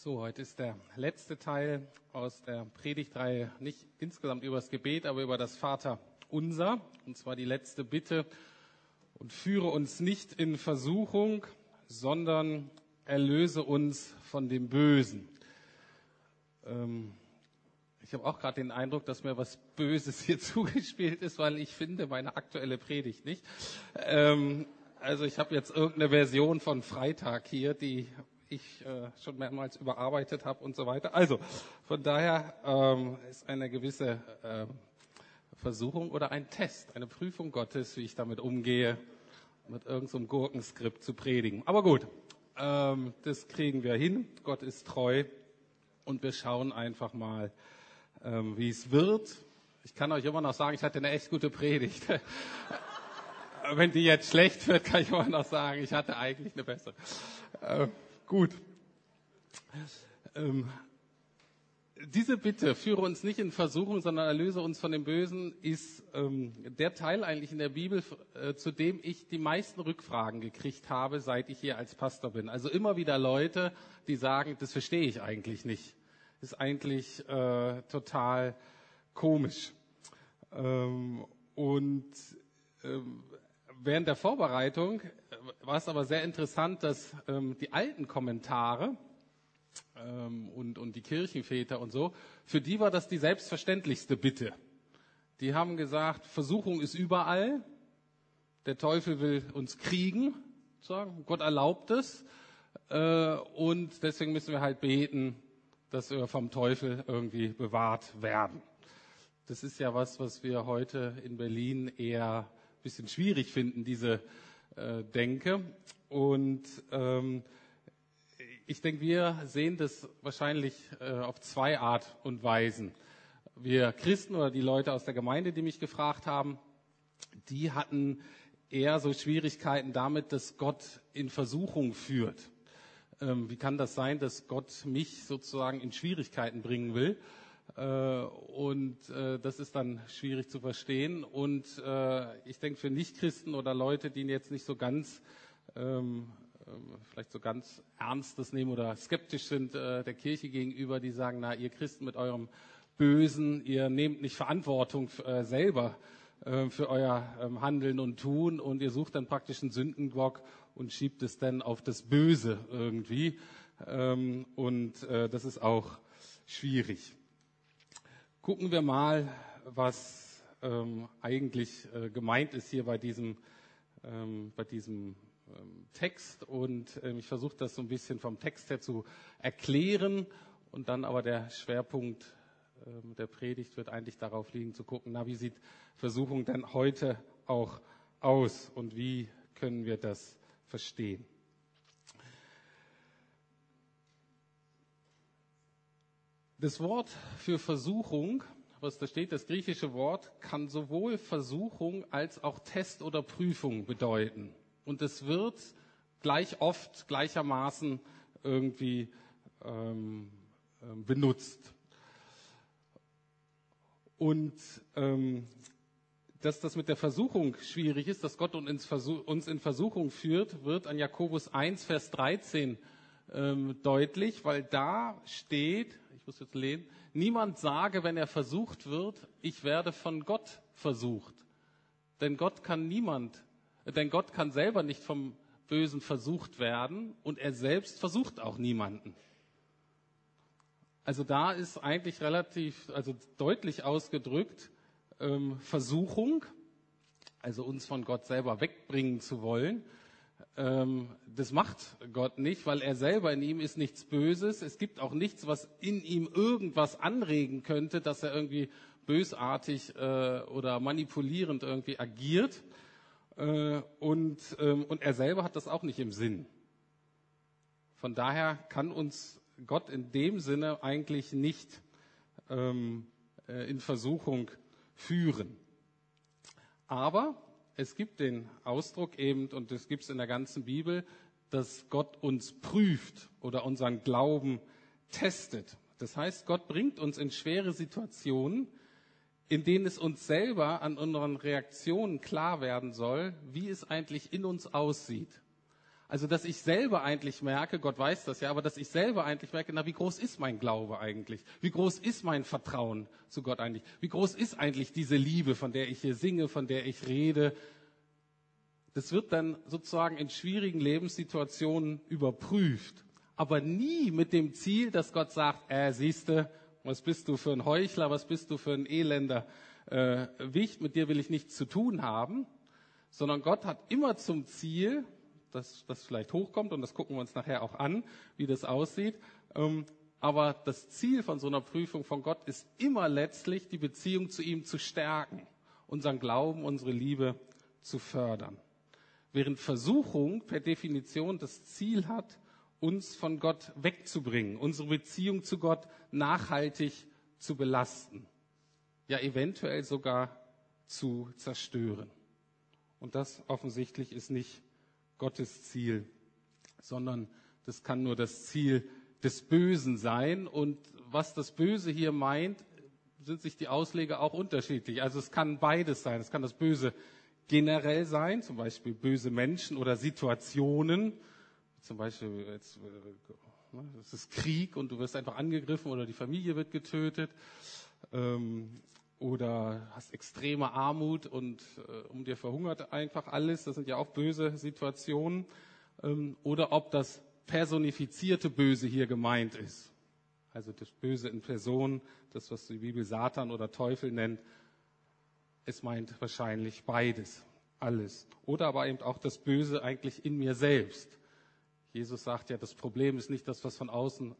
So, heute ist der letzte Teil aus der Predigtreihe, nicht insgesamt über das Gebet, aber über das Vater unser, und zwar die letzte Bitte, und führe uns nicht in Versuchung, sondern erlöse uns von dem Bösen. Ähm, ich habe auch gerade den Eindruck, dass mir was Böses hier zugespielt ist, weil ich finde meine aktuelle Predigt nicht. Ähm, also ich habe jetzt irgendeine Version von Freitag hier, die ich äh, schon mehrmals überarbeitet habe und so weiter. Also von daher ähm, ist eine gewisse äh, Versuchung oder ein Test, eine Prüfung Gottes, wie ich damit umgehe, mit irgendeinem so Gurkenskript zu predigen. Aber gut, ähm, das kriegen wir hin. Gott ist treu und wir schauen einfach mal, ähm, wie es wird. Ich kann euch immer noch sagen, ich hatte eine echt gute Predigt. Wenn die jetzt schlecht wird, kann ich immer noch sagen, ich hatte eigentlich eine bessere. Äh, Gut. Ähm, diese Bitte, führe uns nicht in Versuchung, sondern erlöse uns von dem Bösen, ist ähm, der Teil eigentlich in der Bibel, äh, zu dem ich die meisten Rückfragen gekriegt habe, seit ich hier als Pastor bin. Also immer wieder Leute, die sagen, das verstehe ich eigentlich nicht. Ist eigentlich äh, total komisch. Ähm, und ähm, während der Vorbereitung war es aber sehr interessant, dass ähm, die alten Kommentare ähm, und, und die Kirchenväter und so, für die war das die selbstverständlichste Bitte. Die haben gesagt, Versuchung ist überall, der Teufel will uns kriegen, sagen, Gott erlaubt es, äh, und deswegen müssen wir halt beten, dass wir vom Teufel irgendwie bewahrt werden. Das ist ja was, was wir heute in Berlin eher bisschen schwierig finden, diese äh, denke. Und ähm, ich denke, wir sehen das wahrscheinlich äh, auf zwei Art und Weisen. Wir Christen oder die Leute aus der Gemeinde, die mich gefragt haben, die hatten eher so Schwierigkeiten damit, dass Gott in Versuchung führt. Ähm, wie kann das sein, dass Gott mich sozusagen in Schwierigkeiten bringen will? Äh, und äh, das ist dann schwierig zu verstehen. Und äh, ich denke, für Nichtchristen oder Leute, die jetzt nicht so ganz, ähm, vielleicht so ganz ernst das nehmen oder skeptisch sind der Kirche gegenüber, die sagen, na, ihr Christen mit eurem Bösen, ihr nehmt nicht Verantwortung selber für euer ähm, Handeln und Tun und ihr sucht dann praktisch einen Sündenbock und schiebt es dann auf das Böse irgendwie. Ähm, und das ist auch schwierig. Gucken wir mal, was ähm, eigentlich äh, gemeint ist hier bei diesem, ähm, bei diesem ähm, Text. Und ähm, ich versuche das so ein bisschen vom Text her zu erklären. Und dann aber der Schwerpunkt ähm, der Predigt wird eigentlich darauf liegen, zu gucken, na, wie sieht Versuchung denn heute auch aus und wie können wir das verstehen? Das Wort für Versuchung, was da steht, das griechische Wort, kann sowohl Versuchung als auch Test oder Prüfung bedeuten. Und es wird gleich oft, gleichermaßen irgendwie ähm, ähm benutzt. Und ähm, dass das mit der Versuchung schwierig ist, dass Gott uns in Versuchung führt, wird an Jakobus 1, Vers 13 ähm, deutlich, weil da steht, muss jetzt lehnen, niemand sage, wenn er versucht wird, ich werde von Gott versucht. Denn Gott kann niemand, denn Gott kann selber nicht vom Bösen versucht werden und er selbst versucht auch niemanden. Also da ist eigentlich relativ, also deutlich ausgedrückt, ähm, Versuchung, also uns von Gott selber wegbringen zu wollen, das macht Gott nicht, weil er selber in ihm ist nichts Böses. Es gibt auch nichts, was in ihm irgendwas anregen könnte, dass er irgendwie bösartig äh, oder manipulierend irgendwie agiert. Äh, und, ähm, und er selber hat das auch nicht im Sinn. Von daher kann uns Gott in dem Sinne eigentlich nicht ähm, äh, in Versuchung führen. Aber es gibt den Ausdruck eben, und das gibt es in der ganzen Bibel, dass Gott uns prüft oder unseren Glauben testet. Das heißt, Gott bringt uns in schwere Situationen, in denen es uns selber an unseren Reaktionen klar werden soll, wie es eigentlich in uns aussieht. Also, dass ich selber eigentlich merke, Gott weiß das ja, aber dass ich selber eigentlich merke, na, wie groß ist mein Glaube eigentlich? Wie groß ist mein Vertrauen zu Gott eigentlich? Wie groß ist eigentlich diese Liebe, von der ich hier singe, von der ich rede? Das wird dann sozusagen in schwierigen Lebenssituationen überprüft. Aber nie mit dem Ziel, dass Gott sagt, äh, siehste, was bist du für ein Heuchler, was bist du für ein elender äh, Wicht, mit dir will ich nichts zu tun haben, sondern Gott hat immer zum Ziel, dass das vielleicht hochkommt und das gucken wir uns nachher auch an, wie das aussieht. Ähm, aber das Ziel von so einer Prüfung von Gott ist immer letztlich, die Beziehung zu ihm zu stärken, unseren Glauben, unsere Liebe zu fördern. Während Versuchung per Definition das Ziel hat, uns von Gott wegzubringen, unsere Beziehung zu Gott nachhaltig zu belasten, ja eventuell sogar zu zerstören. Und das offensichtlich ist nicht Gottes Ziel, sondern das kann nur das Ziel des Bösen sein. Und was das Böse hier meint, sind sich die Ausleger auch unterschiedlich. Also es kann beides sein. Es kann das Böse generell sein, zum Beispiel böse Menschen oder Situationen. Zum Beispiel, jetzt, äh, es ist Krieg und du wirst einfach angegriffen oder die Familie wird getötet. Ähm, oder hast extreme Armut und äh, um dir verhungert einfach alles. Das sind ja auch böse Situationen. Ähm, oder ob das personifizierte Böse hier gemeint ist. Also das Böse in Person, das, was die Bibel Satan oder Teufel nennt. Es meint wahrscheinlich beides, alles. Oder aber eben auch das Böse eigentlich in mir selbst. Jesus sagt ja, das Problem ist nicht das, was von außen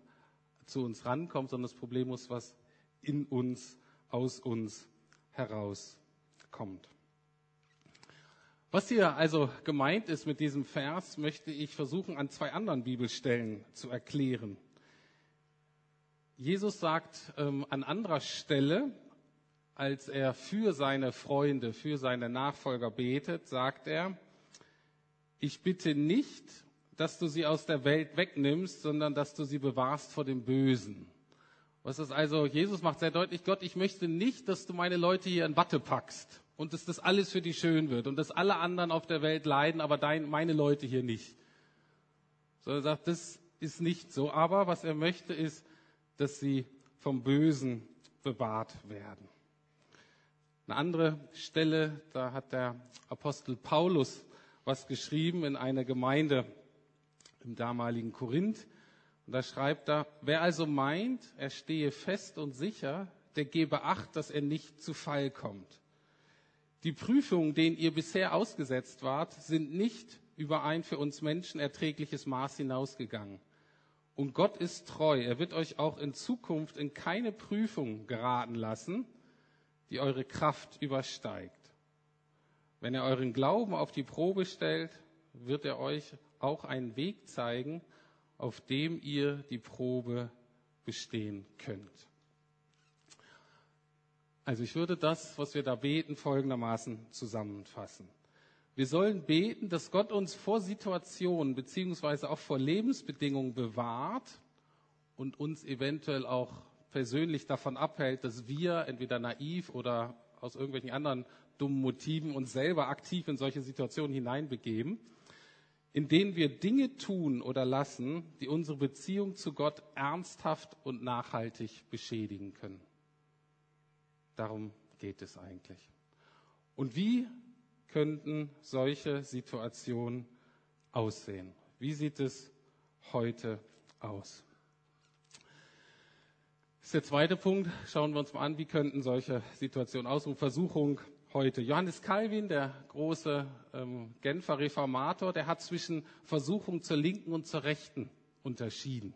zu uns rankommt, sondern das Problem ist, was in uns aus uns herauskommt. Was hier also gemeint ist mit diesem Vers, möchte ich versuchen an zwei anderen Bibelstellen zu erklären. Jesus sagt ähm, an anderer Stelle, als er für seine Freunde, für seine Nachfolger betet, sagt er, ich bitte nicht, dass du sie aus der Welt wegnimmst, sondern dass du sie bewahrst vor dem Bösen. Was ist also, Jesus macht sehr deutlich, Gott, ich möchte nicht, dass du meine Leute hier in Watte packst und dass das alles für dich schön wird und dass alle anderen auf der Welt leiden, aber dein, meine Leute hier nicht. So er sagt, das ist nicht so. Aber was er möchte, ist, dass sie vom Bösen bewahrt werden. Eine andere Stelle, da hat der Apostel Paulus was geschrieben in einer Gemeinde im damaligen Korinth. Und da schreibt er, wer also meint, er stehe fest und sicher, der gebe Acht, dass er nicht zu Fall kommt. Die Prüfungen, denen ihr bisher ausgesetzt wart, sind nicht über ein für uns Menschen erträgliches Maß hinausgegangen. Und Gott ist treu. Er wird euch auch in Zukunft in keine Prüfung geraten lassen, die eure Kraft übersteigt. Wenn er euren Glauben auf die Probe stellt, wird er euch auch einen Weg zeigen, auf dem ihr die Probe bestehen könnt. Also ich würde das, was wir da beten, folgendermaßen zusammenfassen. Wir sollen beten, dass Gott uns vor Situationen beziehungsweise auch vor Lebensbedingungen bewahrt und uns eventuell auch persönlich davon abhält, dass wir entweder naiv oder aus irgendwelchen anderen dummen Motiven uns selber aktiv in solche Situationen hineinbegeben in denen wir Dinge tun oder lassen, die unsere Beziehung zu Gott ernsthaft und nachhaltig beschädigen können. Darum geht es eigentlich. Und wie könnten solche Situationen aussehen? Wie sieht es heute aus? Das ist der zweite Punkt. Schauen wir uns mal an, wie könnten solche Situationen aussehen? Versuchung, heute. Johannes Calvin, der große ähm, Genfer Reformator, der hat zwischen Versuchung zur Linken und zur Rechten unterschieden.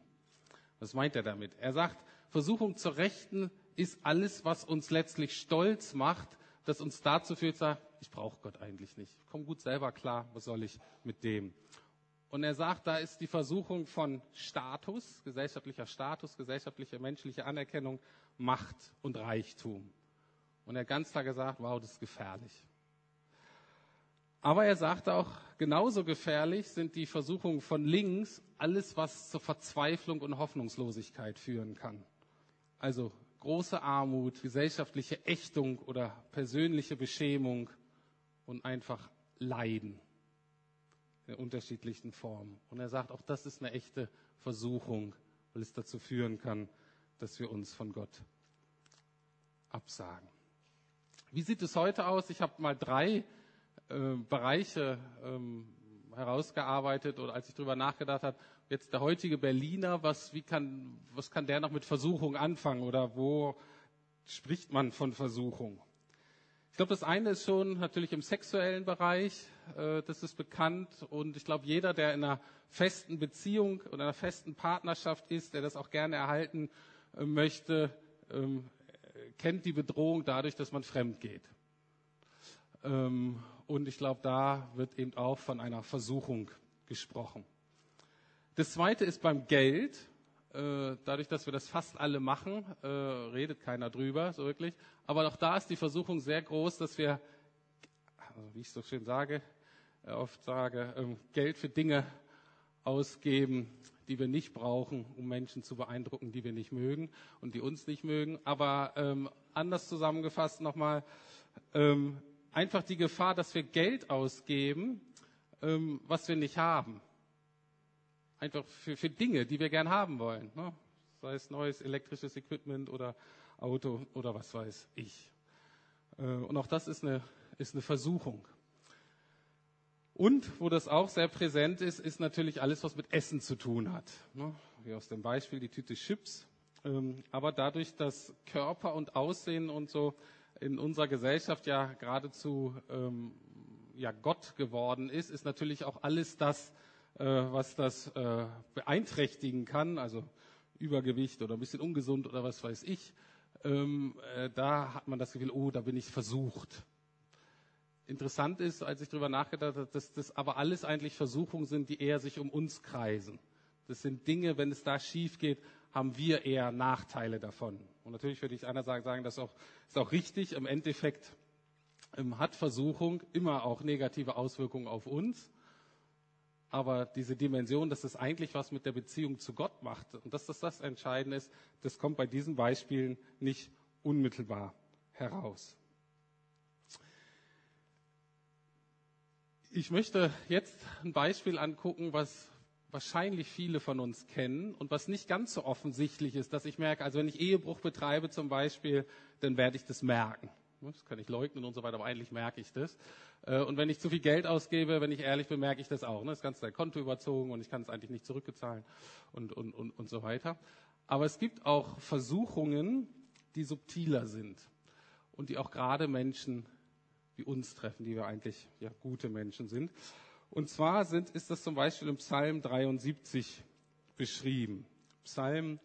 Was meint er damit? Er sagt, Versuchung zur Rechten ist alles, was uns letztlich stolz macht, das uns dazu führt, sagt, ich brauche Gott eigentlich nicht. Ich komme gut selber klar, was soll ich mit dem? Und er sagt, da ist die Versuchung von Status, gesellschaftlicher Status, gesellschaftliche menschliche Anerkennung, Macht und Reichtum. Und er hat ganz klar gesagt, wow, das ist gefährlich. Aber er sagte auch, genauso gefährlich sind die Versuchungen von links, alles, was zur Verzweiflung und Hoffnungslosigkeit führen kann. Also große Armut, gesellschaftliche Ächtung oder persönliche Beschämung und einfach Leiden. in unterschiedlichen Formen. Und er sagt, auch das ist eine echte Versuchung, weil es dazu führen kann, dass wir uns von Gott absagen. Wie sieht es heute aus? Ich habe mal drei äh, Bereiche ähm, herausgearbeitet oder als ich darüber nachgedacht habe, jetzt der heutige Berliner, was, wie kann, was kann der noch mit Versuchung anfangen oder wo spricht man von Versuchung? Ich glaube, das eine ist schon natürlich im sexuellen Bereich, äh, das ist bekannt und ich glaube, jeder, der in einer festen Beziehung oder einer festen Partnerschaft ist, der das auch gerne erhalten äh, möchte, ähm, kennt die Bedrohung dadurch, dass man fremd geht. Ähm, und ich glaube, da wird eben auch von einer Versuchung gesprochen. Das zweite ist beim Geld. Äh, dadurch, dass wir das fast alle machen, äh, redet keiner drüber, so wirklich. Aber auch da ist die Versuchung sehr groß, dass wir, also wie ich so schön sage, äh, oft sage, ähm, Geld für Dinge ausgeben, die wir nicht brauchen, um Menschen zu beeindrucken, die wir nicht mögen und die uns nicht mögen. Aber ähm, anders zusammengefasst nochmal, ähm, einfach die Gefahr, dass wir Geld ausgeben, ähm, was wir nicht haben. Einfach für, für Dinge, die wir gern haben wollen. Ne? Sei es neues elektrisches Equipment oder Auto oder was weiß ich. Äh, und auch das ist eine, ist eine Versuchung. Und wo das auch sehr präsent ist, ist natürlich alles, was mit Essen zu tun hat. Ne? Wie aus dem Beispiel die Tüte Chips. Ähm, aber dadurch, dass Körper und Aussehen und so in unserer Gesellschaft ja geradezu ähm, ja Gott geworden ist, ist natürlich auch alles das, äh, was das äh, beeinträchtigen kann, also Übergewicht oder ein bisschen ungesund oder was weiß ich. Ähm, äh, da hat man das Gefühl, oh, da bin ich versucht. Interessant ist, als ich darüber nachgedacht habe, dass das aber alles eigentlich Versuchungen sind, die eher sich um uns kreisen. Das sind Dinge, wenn es da schief geht, haben wir eher Nachteile davon. Und natürlich würde ich einerseits sagen, das ist auch, ist auch richtig. Im Endeffekt ähm, hat Versuchung immer auch negative Auswirkungen auf uns. Aber diese Dimension, dass es eigentlich was mit der Beziehung zu Gott macht und dass das das Entscheidende ist, das kommt bei diesen Beispielen nicht unmittelbar heraus. Ich möchte jetzt ein Beispiel angucken, was wahrscheinlich viele von uns kennen und was nicht ganz so offensichtlich ist, dass ich merke, also wenn ich Ehebruch betreibe zum Beispiel, dann werde ich das merken. Das kann ich leugnen und so weiter, aber eigentlich merke ich das. Äh, und wenn ich zu viel Geld ausgebe, wenn ich ehrlich bin, merke ich das auch. Das Ganze Konto überzogen und ich kann es eigentlich nicht zurückbezahlen und, und, und, und so weiter. Aber es gibt auch Versuchungen, die subtiler sind und die auch gerade Menschen wie uns treffen, die wir eigentlich ja gute Menschen sind. Und zwar sind, ist das zum Beispiel im Psalm 73 beschrieben. Psalm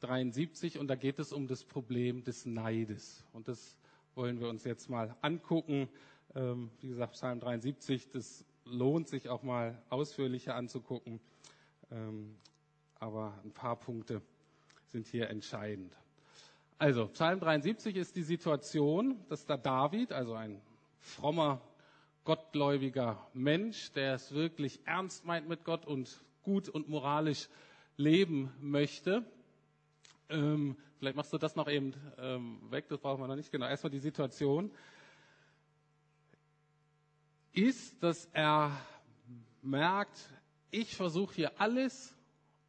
73 und da geht es um das Problem des Neides. Und das wollen wir uns jetzt mal angucken. Ähm, wie gesagt, Psalm 73, das lohnt sich auch mal ausführlicher anzugucken. Ähm, aber ein paar Punkte sind hier entscheidend. Also, Psalm 73 ist die Situation, dass da David, also ein frommer gottgläubiger Mensch, der es wirklich ernst meint mit Gott und gut und moralisch leben möchte. Ähm, vielleicht machst du das noch eben ähm, weg, das brauchen wir noch nicht genau. Erstmal die Situation ist, dass er merkt, ich versuche hier alles,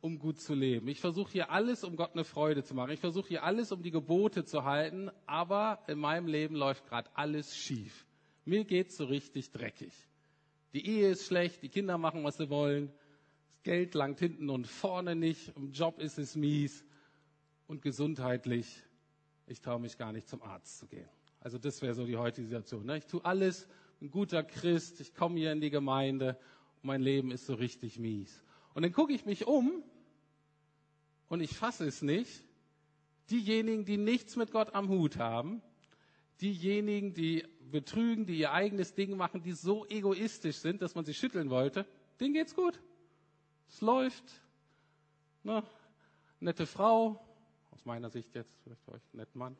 um gut zu leben. Ich versuche hier alles, um Gott eine Freude zu machen. Ich versuche hier alles, um die Gebote zu halten, aber in meinem Leben läuft gerade alles schief. Mir geht's so richtig dreckig. Die Ehe ist schlecht, die Kinder machen, was sie wollen. Das Geld langt hinten und vorne nicht. Im Job ist es mies. Und gesundheitlich, ich traue mich gar nicht zum Arzt zu gehen. Also das wäre so die heutige Situation. Ne? Ich tue alles, ein guter Christ, ich komme hier in die Gemeinde und mein Leben ist so richtig mies. Und dann gucke ich mich um und ich fasse es nicht. Diejenigen, die nichts mit Gott am Hut haben, diejenigen, die betrügen, die ihr eigenes Ding machen, die so egoistisch sind, dass man sie schütteln wollte, denen geht's gut. Es läuft. Ne? Nette Frau, aus meiner Sicht jetzt, vielleicht euch netten Mann.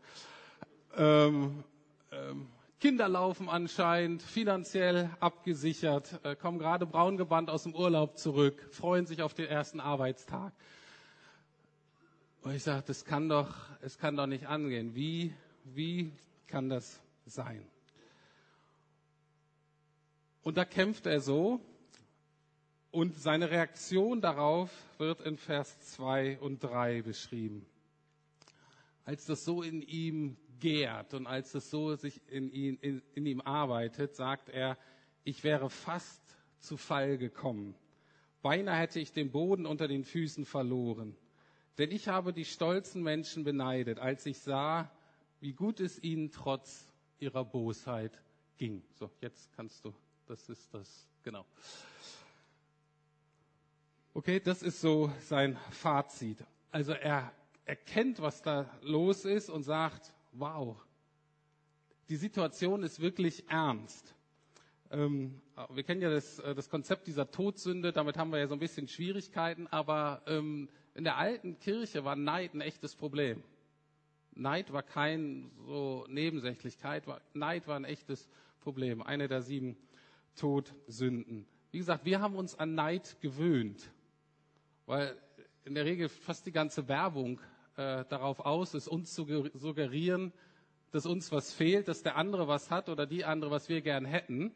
Ähm, ähm, Kinder laufen anscheinend, finanziell abgesichert, äh, kommen gerade braun gebannt aus dem Urlaub zurück, freuen sich auf den ersten Arbeitstag. Und ich sage, das kann doch, es kann doch nicht angehen. Wie, wie kann das sein? Und da kämpft er so Und seine Reaktion darauf wird in Vers 2 und 3 beschrieben. Als das so in ihm gärt und als es so sich in, ihn, in, in ihm arbeitet, sagt er, ich wäre fast zu Fall gekommen. Beinahe hätte ich den Boden unter den Füßen verloren. Denn ich habe die stolzen Menschen beneidet, als ich sah, wie gut es ihnen trotz ihrer Bosheit ging. So, jetzt kannst du, das ist das, genau. Okay, das ist so sein Fazit. Also er erkennt, was da los ist und sagt, wow, die Situation ist wirklich ernst. Ähm, wir kennen ja das, äh, das, Konzept dieser Todsünde, damit haben wir ja so ein bisschen Schwierigkeiten, aber ähm, in der alten Kirche war Neid ein echtes Problem. Neid war kein so Nebensächlichkeit, Neid war ein echtes Problem, eine der sieben Todsünden. Wie gesagt, wir haben uns an Neid gewöhnt. Weil in der Regel fast die ganze Werbung äh, darauf aus ist, uns zu suggerieren, dass uns was fehlt, dass der andere was hat oder die andere, was wir gern hätten.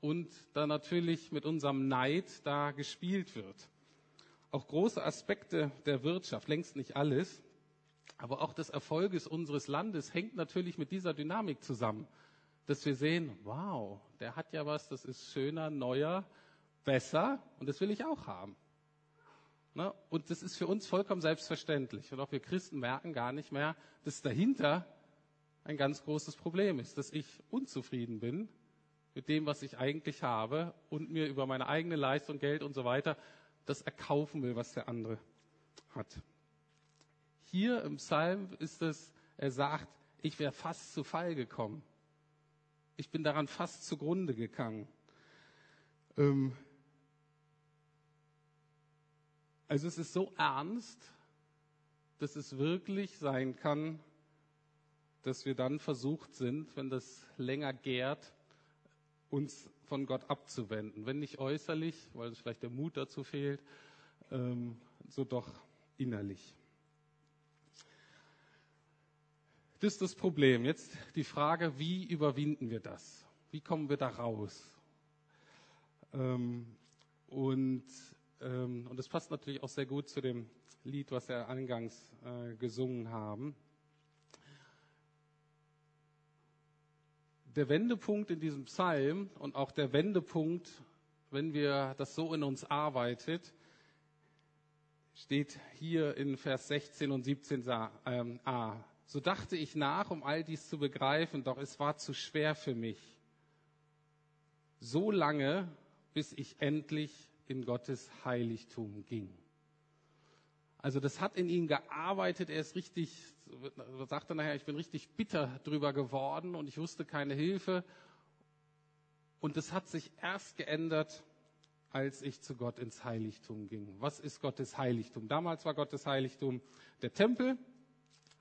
Und dann natürlich mit unserem Neid da gespielt wird. Auch große Aspekte der Wirtschaft, längst nicht alles, aber auch des Erfolges unseres Landes hängt natürlich mit dieser Dynamik zusammen. Dass wir sehen, wow, der hat ja was, das ist schöner, neuer, besser und das will ich auch haben. Ne? Und das ist für uns vollkommen selbstverständlich. Und auch wir Christen merken gar nicht mehr, dass dahinter ein ganz großes Problem ist, dass ich unzufrieden bin mit dem, was ich eigentlich habe und mir über meine eigene Leistung, Geld und so weiter das erkaufen will, was der andere hat. Hier im Psalm ist es, er sagt, ich wäre fast zu Fall gekommen. Ich bin daran fast zugrunde gegangen. Ähm, also es ist so ernst, dass es wirklich sein kann, dass wir dann versucht sind, wenn das länger gärt, uns von Gott abzuwenden. Wenn nicht äußerlich, weil es vielleicht der Mut dazu fehlt, ähm, so doch innerlich. Das ist das Problem. Jetzt die Frage, wie überwinden wir das? Wie kommen wir da raus? Ähm, und ähm, und das passt natürlich auch sehr gut zu dem Lied, was wir eingangs äh, gesungen haben. Der Wendepunkt in diesem Psalm und auch der Wendepunkt, wenn wir das so in uns arbeitet, steht hier in Vers 16 und 17a. So dachte ich nach, um all dies zu begreifen, doch es war zu schwer für mich. So lange, bis ich endlich in Gottes Heiligtum ging. Also das hat in ihm gearbeitet. Er ist richtig, sagt er nachher, ich bin richtig bitter drüber geworden und ich wusste keine Hilfe. Und es hat sich erst geändert, als ich zu Gott ins Heiligtum ging. Was ist Gottes Heiligtum? Damals war Gottes Heiligtum der Tempel,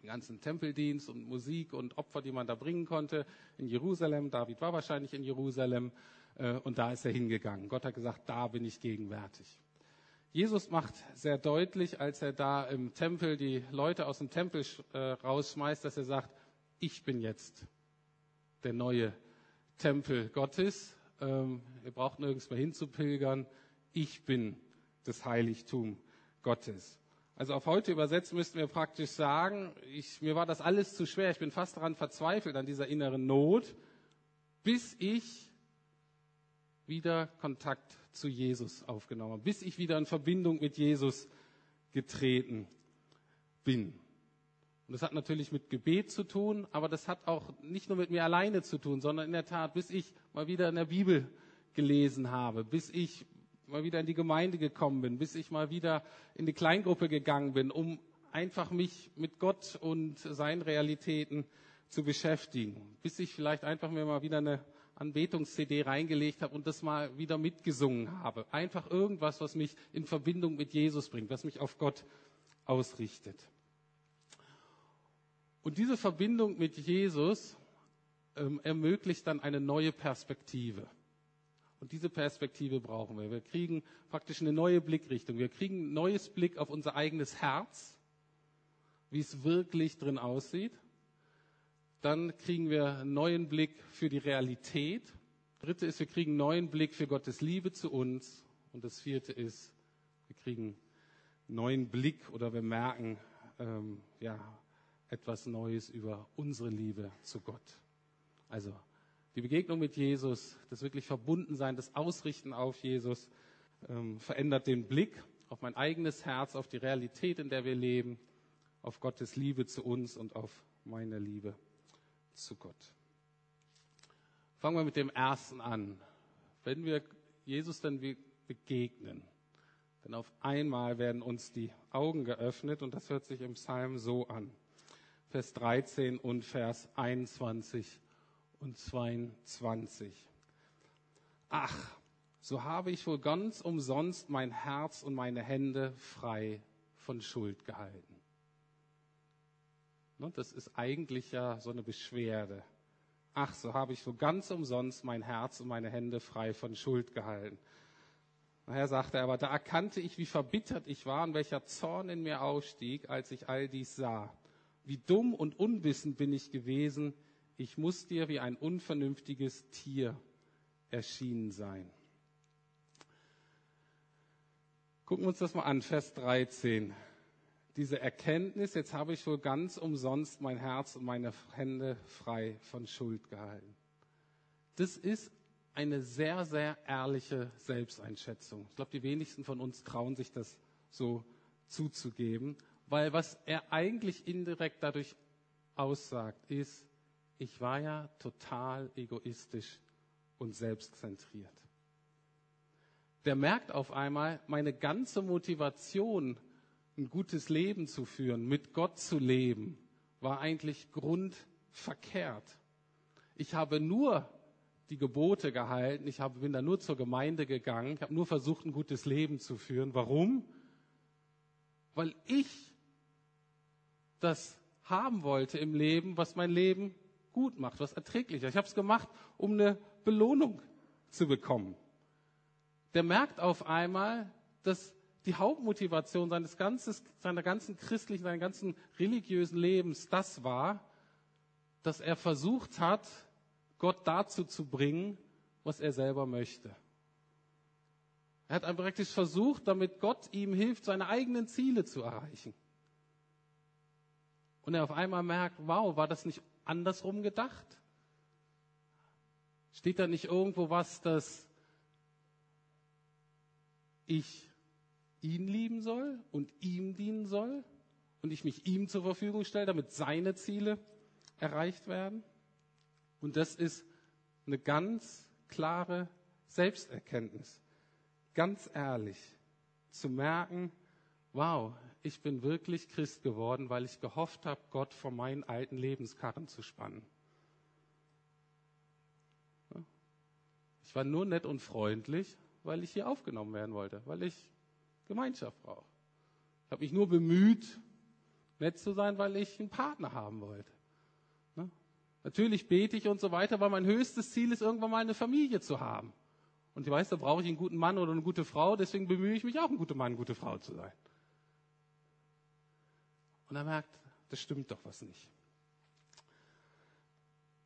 den ganzen Tempeldienst und Musik und Opfer, die man da bringen konnte in Jerusalem. David war wahrscheinlich in Jerusalem. Äh, und da ist er hingegangen. Gott hat gesagt, da bin ich gegenwärtig. Jesus macht sehr deutlich, als er da im Tempel die Leute aus dem Tempel äh, rausschmeißt, dass er sagt, ich bin jetzt der neue Tempel Gottes. Ähm, ihr braucht nirgends mehr hinzupilgern. Ich bin das Heiligtum Gottes. Also auf heute übersetzt müssten wir praktisch sagen, ich, mir war das alles zu schwer. Ich bin fast daran verzweifelt, an dieser inneren Not, bis ich wieder Kontakt zu Jesus aufgenommen, bis ich wieder in Verbindung mit Jesus getreten bin. Und das hat natürlich mit Gebet zu tun, aber das hat auch nicht nur mit mir alleine zu tun, sondern in der Tat, bis ich mal wieder in der Bibel gelesen habe, bis ich mal wieder in die Gemeinde gekommen bin, bis ich mal wieder in die Kleingruppe gegangen bin, um einfach mich mit Gott und seinen Realitäten zu beschäftigen, bis ich vielleicht einfach mir mal wieder eine Anbetungs-CD reingelegt habe und das mal wieder mitgesungen habe. Einfach irgendwas, was mich in Verbindung mit Jesus bringt, was mich auf Gott ausrichtet. Und diese Verbindung mit Jesus ähm, ermöglicht dann eine neue Perspektive. Und diese Perspektive brauchen wir. Wir kriegen praktisch eine neue Blickrichtung. Wir kriegen ein neues Blick auf unser eigenes Herz, wie es wirklich drin aussieht. Dann kriegen wir einen neuen Blick für die Realität. Dritte ist, wir kriegen einen neuen Blick für Gottes Liebe zu uns Und das vierte ist, wir kriegen neuen Blick oder wir merken ähm, ja, etwas Neues über unsere Liebe zu Gott. Also die Begegnung mit Jesus, das wirklich Verbundensein, das Ausrichten auf Jesus ähm, verändert den Blick auf mein eigenes Herz, auf die Realität, in der wir leben, auf Gottes Liebe zu uns und auf meine Liebe zu Gott. Fangen wir mit dem ersten an. Wenn wir Jesus dann begegnen, denn auf einmal werden uns die Augen geöffnet und das hört sich im Psalm so an. Vers 13 und Vers 21 und 22. Ach, so habe ich wohl ganz umsonst mein Herz und meine Hände frei von Schuld gehalten. Ne, das ist eigentlich ja so eine Beschwerde. Ach, so habe ich wohl ganz umsonst mein Herz und meine Hände frei von Schuld gehalten. Nachher sagte er, aber da erkannte ich, wie verbittert ich war und welcher Zorn in mir ausstieg, als ich all dies sah. Wie dumm und unwissend bin ich gewesen, ich muss dir wie ein unvernünftiges Tier erschienen sein. Gucken wir uns das mal an, Vers 13. Diese Erkenntnis, jetzt habe ich wohl ganz umsonst mein Herz und meine Hände frei von Schuld gehalten. Das ist eine sehr, sehr ehrliche Selbsteinschätzung. Ich glaube, die wenigsten von uns trauen sich das so zuzugeben, weil was er eigentlich indirekt dadurch aussagt, ist, ich war ja total egoistisch und selbstzentriert. Der merkt auf einmal, meine ganze Motivation, ein gutes Leben zu führen, mit Gott zu leben, war eigentlich grundverkehrt. Ich habe nur die Gebote gehalten, ich habe, bin da nur zur Gemeinde gegangen, ich habe nur versucht, ein gutes Leben zu führen. Warum? Weil ich das haben wollte im Leben, was mein Leben gut macht, was erträglicher. Ich habe es gemacht, um eine Belohnung zu bekommen. Der merkt auf einmal, dass die Hauptmotivation seines ganzes, seiner ganzen christlichen, seines ganzen religiösen Lebens das war, dass er versucht hat, Gott dazu zu bringen, was er selber möchte. Er hat praktisch versucht, damit Gott ihm hilft, seine eigenen Ziele zu erreichen. Und er auf einmal merkt, wow, war das nicht andersrum gedacht? Steht da nicht irgendwo was, dass ich ihn lieben soll und ihm dienen soll und ich mich ihm zur Verfügung stelle, damit seine Ziele erreicht werden? Und das ist eine ganz klare Selbsterkenntnis. Ganz ehrlich zu merken, wow, ich bin wirklich Christ geworden, weil ich gehofft habe, Gott vor meinen alten Lebenskarren zu spannen. Ich war nur nett und freundlich, weil ich hier aufgenommen werden wollte, weil ich Gemeinschaft brauche. Ich habe mich nur bemüht, nett zu sein, weil ich einen Partner haben wollte. Natürlich bete ich und so weiter, weil mein höchstes Ziel ist, irgendwann mal eine Familie zu haben. Und ich weiß, da brauche ich einen guten Mann oder eine gute Frau, deswegen bemühe ich mich auch, ein guter Mann, eine gute Frau zu sein. Und er merkt, das stimmt doch was nicht.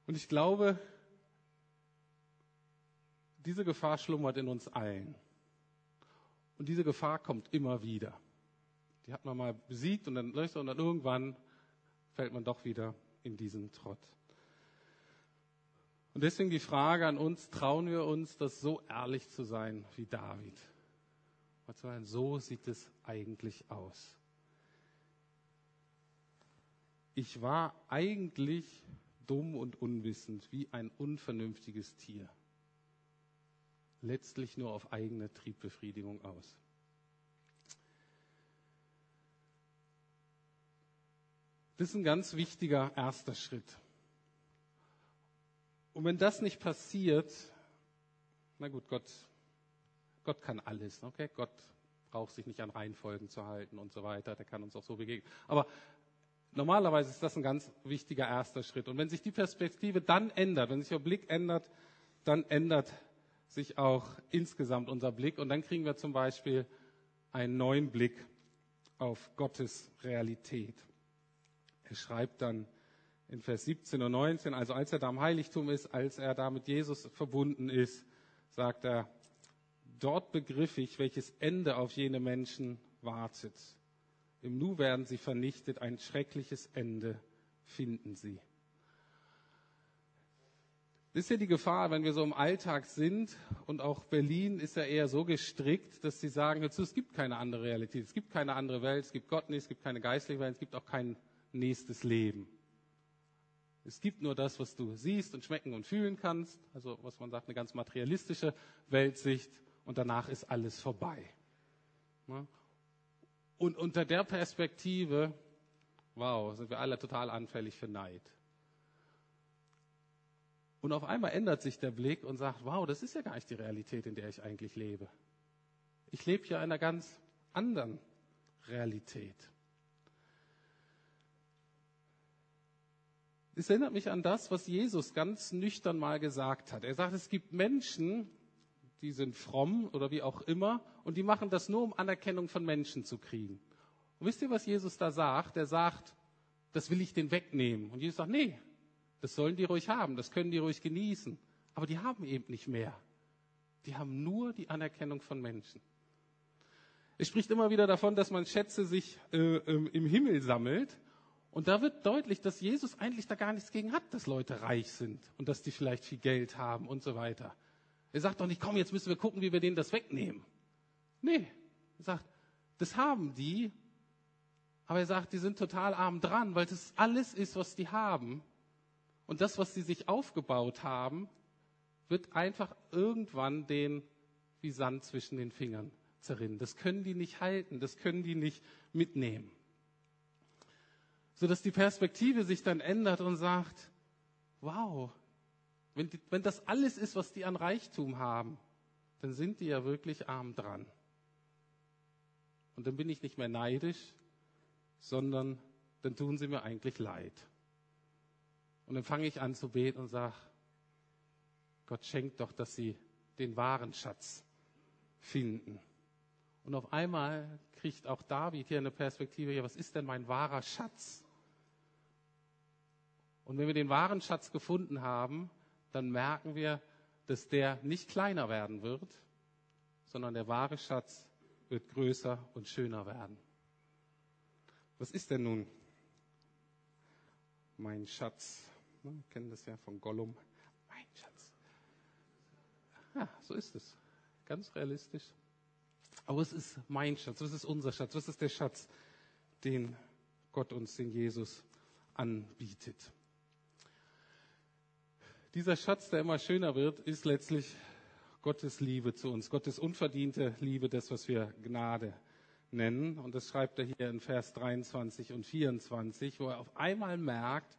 Und ich glaube, diese Gefahr schlummert in uns allen. Und diese Gefahr kommt immer wieder. Die hat man mal besiegt und dann löst und dann irgendwann fällt man doch wieder in diesen Trott. Und deswegen die Frage an uns, trauen wir uns, das so ehrlich zu sein wie David? So sieht es eigentlich aus ich war eigentlich dumm und unwissend, wie ein unvernünftiges Tier. Letztlich nur auf eigene Triebbefriedigung aus. Das ist ein ganz wichtiger erster Schritt. Und wenn das nicht passiert, na gut, Gott, Gott kann alles, okay? Gott braucht sich nicht an Reihenfolgen zu halten und so weiter, der kann uns auch so begegnen. Aber Normalerweise ist das ein ganz wichtiger erster Schritt. Und wenn sich die Perspektive dann ändert, wenn sich der Blick ändert, dann ändert sich auch insgesamt unser Blick. Und dann kriegen wir zum Beispiel einen neuen Blick auf Gottes Realität. Er schreibt dann in Vers 17 und 19, also als er da im Heiligtum ist, als er da mit Jesus verbunden ist, sagt er, Dort begriff ich, welches Ende auf jene Menschen wartet. Im Nu werden sie vernichtet, ein schreckliches Ende finden sie. Das ist ja die Gefahr, wenn wir so im Alltag sind und auch Berlin ist ja eher so gestrickt, dass sie sagen, es gibt keine andere Realität, es gibt keine andere Welt, es gibt Gott nicht, es gibt keine geistliche Welt, es gibt auch kein nächstes Leben. Es gibt nur das, was du siehst und schmecken und fühlen kannst, also was man sagt, eine ganz materialistische Weltsicht und danach ist alles vorbei. Und unter der Perspektive, wow, sind wir alle total anfällig für Neid. Und auf einmal ändert sich der Blick und sagt, wow, das ist ja gar nicht die Realität, in der ich eigentlich lebe. Ich lebe ja in einer ganz anderen Realität. Es erinnert mich an das, was Jesus ganz nüchtern mal gesagt hat. Er sagt, es gibt Menschen, die sind fromm oder wie auch immer, und die machen das nur, um Anerkennung von Menschen zu kriegen. Und wisst ihr, was Jesus da sagt? Er sagt, das will ich den wegnehmen. Und Jesus sagt, nee, das sollen die ruhig haben, das können die ruhig genießen. Aber die haben eben nicht mehr. Die haben nur die Anerkennung von Menschen. Es spricht immer wieder davon, dass man Schätze sich äh, ähm, im Himmel sammelt. Und da wird deutlich, dass Jesus eigentlich da gar nichts gegen hat, dass Leute reich sind und dass die vielleicht viel Geld haben und so weiter. Er sagt doch nicht, komm, jetzt müssen wir gucken, wie wir denen das wegnehmen. Nee, er sagt, das haben die, aber er sagt, die sind total arm dran, weil das alles ist, was die haben. Und das, was sie sich aufgebaut haben, wird einfach irgendwann den wie Sand zwischen den Fingern zerrinnen. Das können die nicht halten, das können die nicht mitnehmen sodass die Perspektive sich dann ändert und sagt, wow, wenn, die, wenn das alles ist, was die an Reichtum haben, dann sind die ja wirklich arm dran. Und dann bin ich nicht mehr neidisch, sondern dann tun sie mir eigentlich leid. Und dann fange ich an zu beten und sage, Gott schenkt doch, dass sie den wahren Schatz finden. Und auf einmal kriegt auch David hier eine Perspektive, ja, was ist denn mein wahrer Schatz? Und wenn wir den wahren Schatz gefunden haben, dann merken wir, dass der nicht kleiner werden wird, sondern der wahre Schatz wird größer und schöner werden. Was ist denn nun mein Schatz? Wir kennen das ja von Gollum. Mein Schatz. Ja, so ist es. Ganz realistisch. Aber es ist mein Schatz, was ist unser Schatz, was ist der Schatz, den Gott uns, den Jesus anbietet. Dieser Schatz, der immer schöner wird, ist letztlich Gottes Liebe zu uns, Gottes unverdiente Liebe, das, was wir Gnade nennen. Und das schreibt er hier in Vers 23 und 24, wo er auf einmal merkt,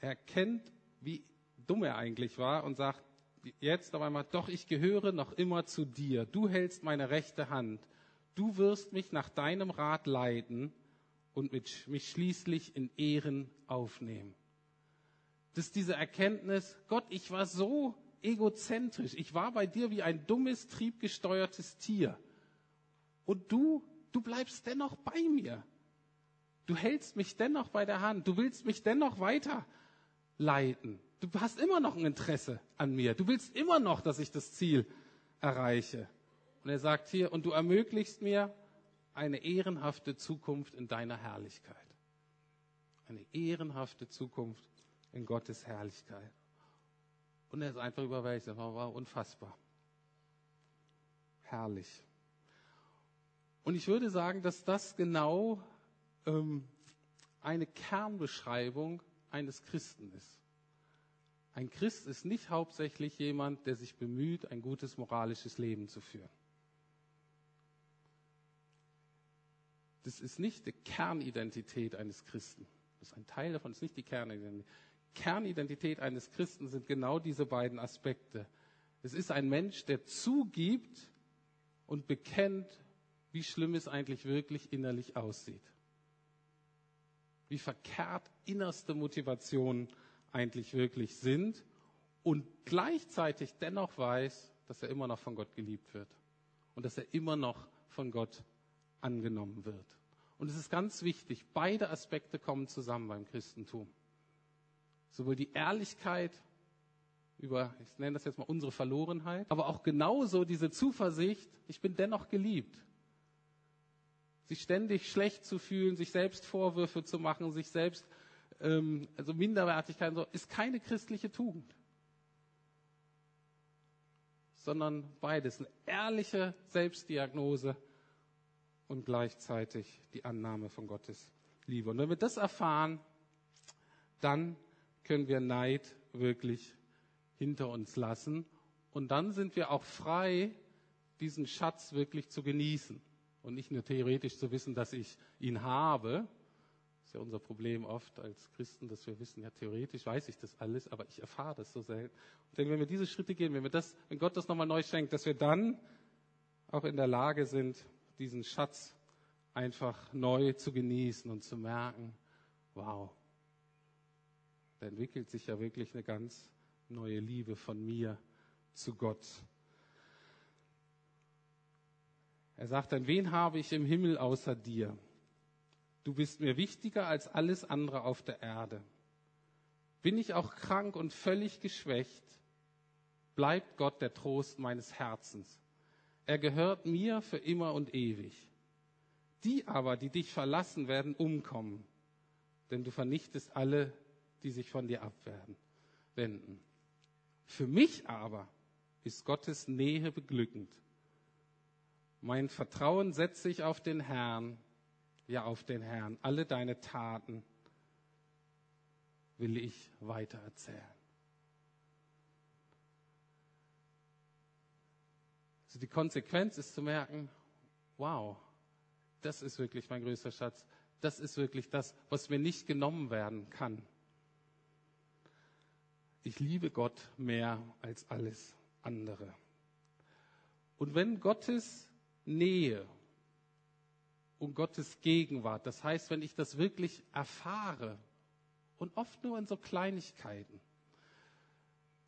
er kennt, wie dumm er eigentlich war und sagt jetzt auf einmal, doch ich gehöre noch immer zu dir. Du hältst meine rechte Hand. Du wirst mich nach deinem Rat leiten und mich schließlich in Ehren aufnehmen dass diese Erkenntnis, Gott, ich war so egozentrisch, ich war bei dir wie ein dummes, triebgesteuertes Tier. Und du, du bleibst dennoch bei mir. Du hältst mich dennoch bei der Hand. Du willst mich dennoch weiterleiten. Du hast immer noch ein Interesse an mir. Du willst immer noch, dass ich das Ziel erreiche. Und er sagt hier, und du ermöglichst mir eine ehrenhafte Zukunft in deiner Herrlichkeit. Eine ehrenhafte Zukunft in Gottes Herrlichkeit. Und er ist einfach überwältigt. Das war unfassbar. Herrlich. Und ich würde sagen, dass das genau ähm, eine Kernbeschreibung eines Christen ist. Ein Christ ist nicht hauptsächlich jemand, der sich bemüht, ein gutes moralisches Leben zu führen. Das ist nicht die Kernidentität eines Christen. Das ist ein Teil davon, das ist nicht die Kernidentität. Kernidentität eines Christen sind genau diese beiden Aspekte. Es ist ein Mensch, der zugibt und bekennt, wie schlimm es eigentlich wirklich innerlich aussieht. Wie verkehrt innerste Motivationen eigentlich wirklich sind und gleichzeitig dennoch weiß, dass er immer noch von Gott geliebt wird und dass er immer noch von Gott angenommen wird. Und es ist ganz wichtig, beide Aspekte kommen zusammen beim Christentum. Sowohl die Ehrlichkeit über, ich nenne das jetzt mal unsere Verlorenheit, aber auch genauso diese Zuversicht, ich bin dennoch geliebt. Sich ständig schlecht zu fühlen, sich selbst Vorwürfe zu machen, sich selbst, ähm, also Minderwertigkeit, so, ist keine christliche Tugend. Sondern beides, eine ehrliche Selbstdiagnose und gleichzeitig die Annahme von Gottes Liebe. Und wenn wir das erfahren, dann können wir Neid wirklich hinter uns lassen. Und dann sind wir auch frei, diesen Schatz wirklich zu genießen. Und nicht nur theoretisch zu wissen, dass ich ihn habe. Das ist ja unser Problem oft als Christen, dass wir wissen, ja, theoretisch weiß ich das alles, aber ich erfahre das so selten. Und denke, wenn wir diese Schritte gehen, wenn wir das, wenn Gott das nochmal neu schenkt, dass wir dann auch in der Lage sind, diesen Schatz einfach neu zu genießen und zu merken, wow, da entwickelt sich ja wirklich eine ganz neue Liebe von mir zu Gott. Er sagt dann, wen habe ich im Himmel außer dir? Du bist mir wichtiger als alles andere auf der Erde. Bin ich auch krank und völlig geschwächt, bleibt Gott der Trost meines Herzens. Er gehört mir für immer und ewig. Die aber, die dich verlassen, werden umkommen, denn du vernichtest alle, die sich von dir abwenden. Für mich aber ist Gottes Nähe beglückend. Mein Vertrauen setze ich auf den Herrn, ja auf den Herrn. Alle deine Taten will ich weiter erzählen. Also die Konsequenz ist zu merken, wow, das ist wirklich mein größter Schatz. Das ist wirklich das, was mir nicht genommen werden kann ich liebe Gott mehr als alles andere. Und wenn Gottes Nähe und Gottes Gegenwart, das heißt, wenn ich das wirklich erfahre und oft nur in so Kleinigkeiten.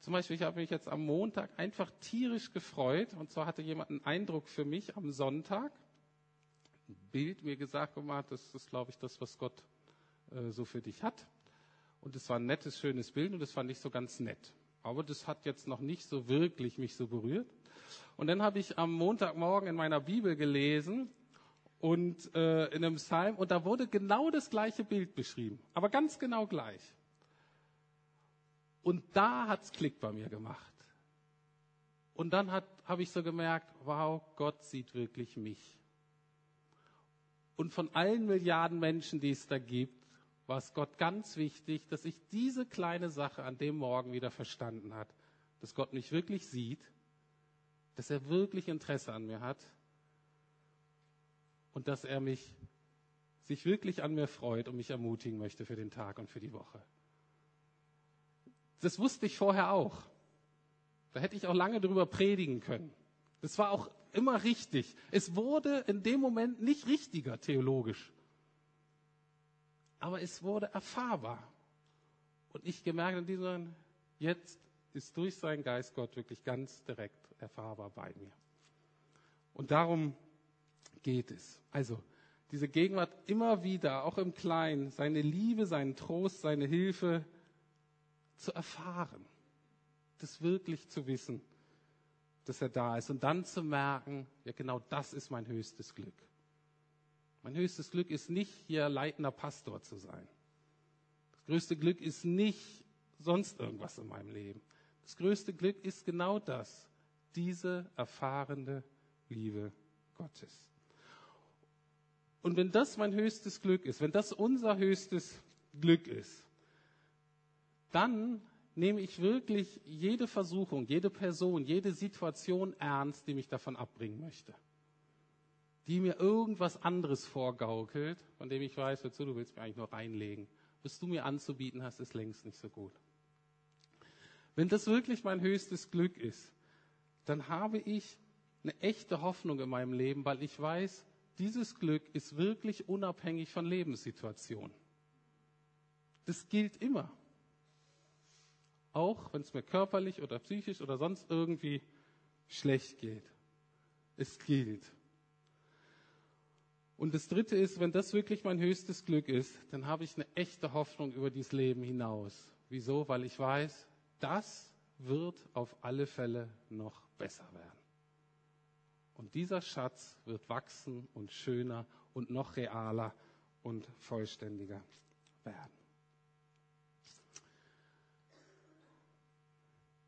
Zum Beispiel, ich habe mich jetzt am Montag einfach tierisch gefreut und zwar hatte jemand einen Eindruck für mich am Sonntag, ein Bild mir gesagt gemacht, das ist, glaube ich, das, was Gott äh, so für dich hat. Und es war ein nettes, schönes Bild und das fand ich so ganz nett. Aber das hat jetzt noch nicht so wirklich mich so berührt. Und dann habe ich am Montagmorgen in meiner Bibel gelesen und äh, in einem Psalm und da wurde genau das gleiche Bild beschrieben, aber ganz genau gleich. Und da hat's Klick bei mir gemacht. Und dann habe ich so gemerkt, wow, Gott sieht wirklich mich. Und von allen Milliarden Menschen, die es da gibt, war es Gott ganz wichtig, dass ich diese kleine Sache an dem Morgen wieder verstanden hat, dass Gott mich wirklich sieht, dass er wirklich Interesse an mir hat und dass er mich sich wirklich an mir freut und mich ermutigen möchte für den Tag und für die Woche. Das wusste ich vorher auch. Da hätte ich auch lange drüber predigen können. Das war auch immer richtig. Es wurde in dem Moment nicht richtiger theologisch aber es wurde erfahrbar. Und ich gemerkt in diesem Moment, jetzt ist durch seinen Geist Gott wirklich ganz direkt erfahrbar bei mir. Und darum geht es. Also, diese Gegenwart immer wieder, auch im Kleinen, seine Liebe, seinen Trost, seine Hilfe zu erfahren. Das wirklich zu wissen, dass er da ist. Und dann zu merken, ja genau das ist mein höchstes Glück. Mein höchstes Glück ist nicht, hier leitender Pastor zu sein. Das größte Glück ist nicht sonst irgendwas in meinem Leben. Das größte Glück ist genau das, diese erfahrene Liebe Gottes. Und wenn das mein höchstes Glück ist, wenn das unser höchstes Glück ist, dann nehme ich wirklich jede Versuchung, jede Person, jede Situation ernst, die mich davon abbringen möchte die mir irgendwas anderes vorgaukelt, von dem ich weiß, wozu du willst mir eigentlich nur reinlegen. Was du mir anzubieten hast, ist längst nicht so gut. Wenn das wirklich mein höchstes Glück ist, dann habe ich eine echte Hoffnung in meinem Leben, weil ich weiß, dieses Glück ist wirklich unabhängig von Lebenssituationen. Das gilt immer. Auch wenn es mir körperlich oder psychisch oder sonst irgendwie schlecht geht. Es gilt. Und das Dritte ist, wenn das wirklich mein höchstes Glück ist, dann habe ich eine echte Hoffnung über dieses Leben hinaus. Wieso? Weil ich weiß, das wird auf alle Fälle noch besser werden. Und dieser Schatz wird wachsen und schöner und noch realer und vollständiger werden.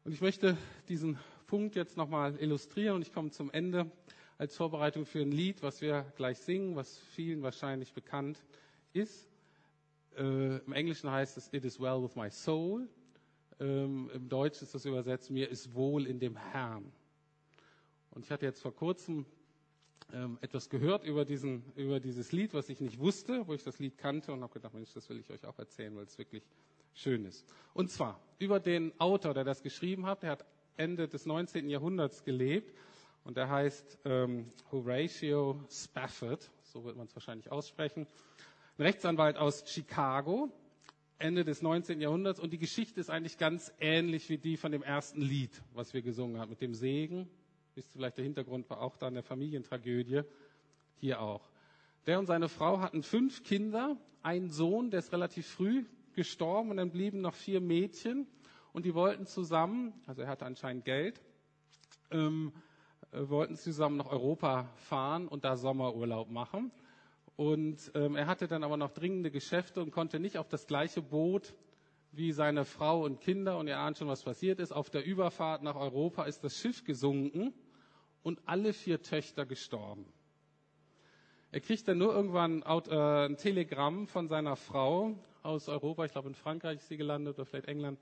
Und ich möchte diesen Punkt jetzt nochmal illustrieren und ich komme zum Ende als Vorbereitung für ein Lied, was wir gleich singen, was vielen wahrscheinlich bekannt ist. Äh, Im Englischen heißt es It is well with my soul. Ähm, Im Deutschen ist das übersetzt, mir ist wohl in dem Herrn. Und ich hatte jetzt vor kurzem ähm, etwas gehört über, diesen, über dieses Lied, was ich nicht wusste, wo ich das Lied kannte und habe gedacht, Mensch, das will ich euch auch erzählen, weil es wirklich schön ist. Und zwar über den Autor, der das geschrieben hat. Der hat Ende des 19. Jahrhunderts gelebt und der heißt ähm, Horatio Spafford, so wird man es wahrscheinlich aussprechen. Ein Rechtsanwalt aus Chicago, Ende des 19. Jahrhunderts. Und die Geschichte ist eigentlich ganz ähnlich wie die von dem ersten Lied, was wir gesungen haben, mit dem Segen. Wisst ihr vielleicht, der Hintergrund war auch da in der Familientragödie. Hier auch. Der und seine Frau hatten fünf Kinder, einen Sohn, der ist relativ früh gestorben und dann blieben noch vier Mädchen und die wollten zusammen, also er hatte anscheinend Geld, ähm, äh, wollten zusammen nach Europa fahren und da Sommerurlaub machen. Und ähm, er hatte dann aber noch dringende Geschäfte und konnte nicht auf das gleiche Boot wie seine Frau und Kinder. Und ihr ahnt schon, was passiert ist. Auf der Überfahrt nach Europa ist das Schiff gesunken und alle vier Töchter gestorben. Er kriegt dann nur irgendwann äh, ein Telegramm von seiner Frau aus Europa, ich glaube in Frankreich ist sie gelandet oder vielleicht England,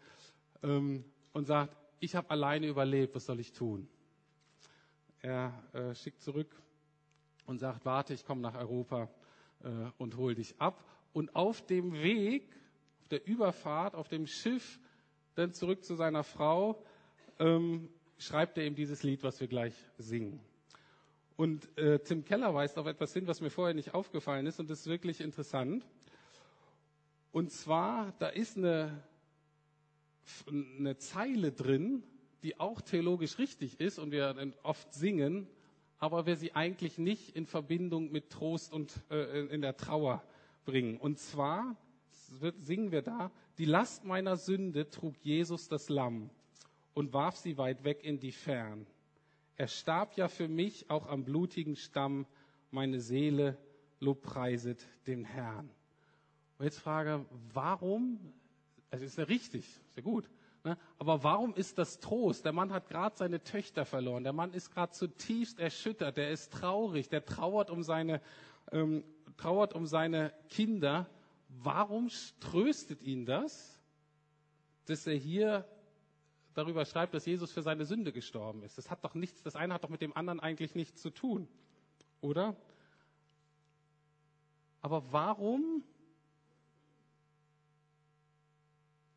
ähm, und sagt, ich habe alleine überlebt, was soll ich tun? Er äh, schickt zurück und sagt, warte, ich komme nach Europa äh, und hol dich ab. Und auf dem Weg, auf der Überfahrt, auf dem Schiff, dann zurück zu seiner Frau, ähm, schreibt er ihm dieses Lied, was wir gleich singen. Und äh, Tim Keller weist auf etwas hin, was mir vorher nicht aufgefallen ist, und das ist wirklich interessant. Und zwar, da ist eine, eine Zeile drin, die auch theologisch richtig ist und wir oft singen, aber wir sie eigentlich nicht in Verbindung mit Trost und äh, in der Trauer bringen. Und zwar singen wir da, die Last meiner Sünde trug Jesus das Lamm und warf sie weit weg in die Fern. Er starb ja für mich auch am blutigen Stamm, meine Seele lobpreiset den Herrn. Und jetzt frage, warum, also ist ja richtig, ja gut? Aber warum ist das Trost? Der Mann hat gerade seine Töchter verloren. Der Mann ist gerade zutiefst erschüttert. Der ist traurig. Der trauert um seine, ähm, trauert um seine Kinder. Warum tröstet ihn das, dass er hier darüber schreibt, dass Jesus für seine Sünde gestorben ist? Das hat doch nichts, das eine hat doch mit dem anderen eigentlich nichts zu tun. Oder? Aber warum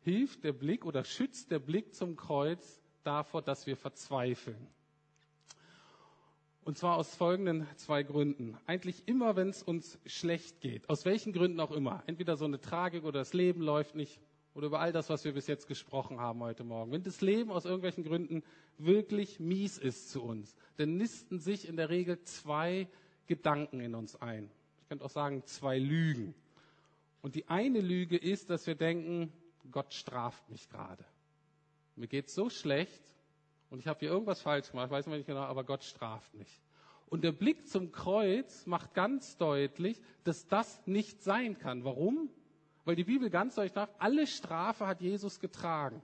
hilft der Blick oder schützt der Blick zum Kreuz davor, dass wir verzweifeln. Und zwar aus folgenden zwei Gründen. Eigentlich immer, wenn es uns schlecht geht, aus welchen Gründen auch immer, entweder so eine Tragik oder das Leben läuft nicht oder über all das, was wir bis jetzt gesprochen haben heute Morgen. Wenn das Leben aus irgendwelchen Gründen wirklich mies ist zu uns, dann nisten sich in der Regel zwei Gedanken in uns ein. Ich könnte auch sagen, zwei Lügen. Und die eine Lüge ist, dass wir denken, Gott straft mich gerade. Mir geht so schlecht und ich habe hier irgendwas falsch gemacht, weiß nicht genau, aber Gott straft mich. Und der Blick zum Kreuz macht ganz deutlich, dass das nicht sein kann. Warum? Weil die Bibel ganz deutlich sagt, alle Strafe hat Jesus getragen.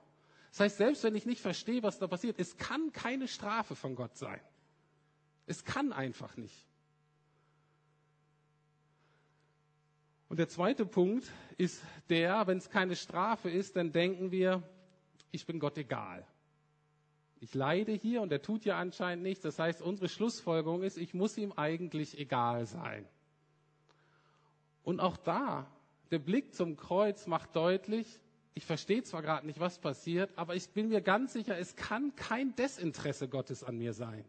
Das heißt, selbst wenn ich nicht verstehe, was da passiert, es kann keine Strafe von Gott sein. Es kann einfach nicht. Und der zweite Punkt ist der, wenn es keine Strafe ist, dann denken wir, ich bin Gott egal. Ich leide hier und er tut ja anscheinend nichts. Das heißt, unsere Schlussfolgerung ist, ich muss ihm eigentlich egal sein. Und auch da, der Blick zum Kreuz macht deutlich, ich verstehe zwar gerade nicht, was passiert, aber ich bin mir ganz sicher, es kann kein Desinteresse Gottes an mir sein.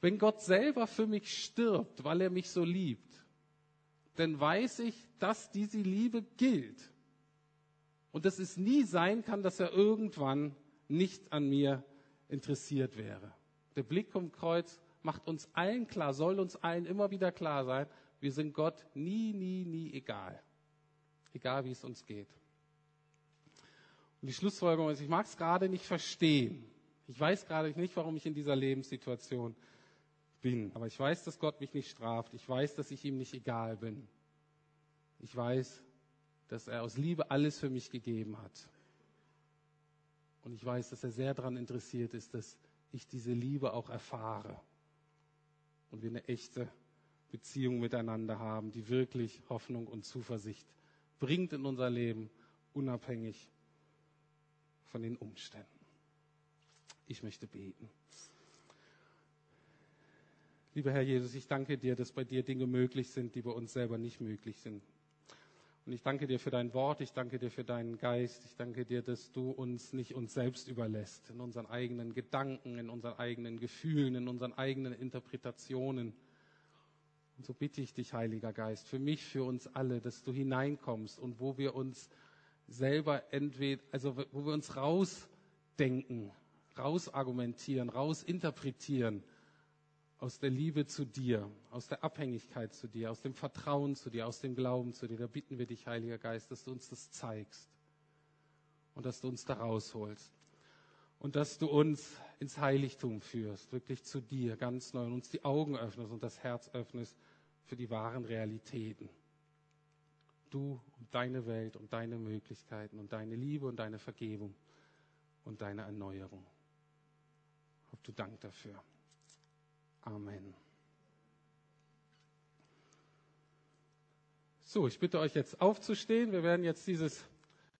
Wenn Gott selber für mich stirbt, weil er mich so liebt, dann weiß ich, dass diese Liebe gilt. Und dass es nie sein kann, dass er irgendwann nicht an mir interessiert wäre. Der Blick vom Kreuz macht uns allen klar, soll uns allen immer wieder klar sein, wir sind Gott nie, nie, nie egal. Egal wie es uns geht. Und die Schlussfolgerung ist, ich mag es gerade nicht verstehen. Ich weiß gerade nicht, warum ich in dieser Lebenssituation bin. Aber ich weiß, dass Gott mich nicht straft. Ich weiß, dass ich ihm nicht egal bin. Ich weiß, dass er aus Liebe alles für mich gegeben hat. Und ich weiß, dass er sehr daran interessiert ist, dass ich diese Liebe auch erfahre. Und wir eine echte Beziehung miteinander haben, die wirklich Hoffnung und Zuversicht bringt in unser Leben, unabhängig von den Umständen. Ich möchte beten. Lieber Herr Jesus, ich danke dir, dass bei dir Dinge möglich sind, die bei uns selber nicht möglich sind. Und ich danke dir für dein Wort, ich danke dir für deinen Geist, ich danke dir, dass du uns nicht uns selbst überlässt, in unseren eigenen Gedanken, in unseren eigenen Gefühlen, in unseren eigenen Interpretationen. Und so bitte ich dich, Heiliger Geist, für mich, für uns alle, dass du hineinkommst und wo wir uns selber entweder, also wo wir uns rausdenken, rausargumentieren, rausinterpretieren, aus der Liebe zu dir, aus der Abhängigkeit zu dir, aus dem Vertrauen zu dir, aus dem Glauben zu dir. Da bitten wir dich, Heiliger Geist, dass du uns das zeigst und dass du uns da rausholst und dass du uns ins Heiligtum führst, wirklich zu dir ganz neu und uns die Augen öffnest und das Herz öffnest für die wahren Realitäten. Du und deine Welt und deine Möglichkeiten und deine Liebe und deine Vergebung und deine Erneuerung. Hab du Dank dafür. Amen. So, ich bitte euch jetzt aufzustehen. Wir werden jetzt dieses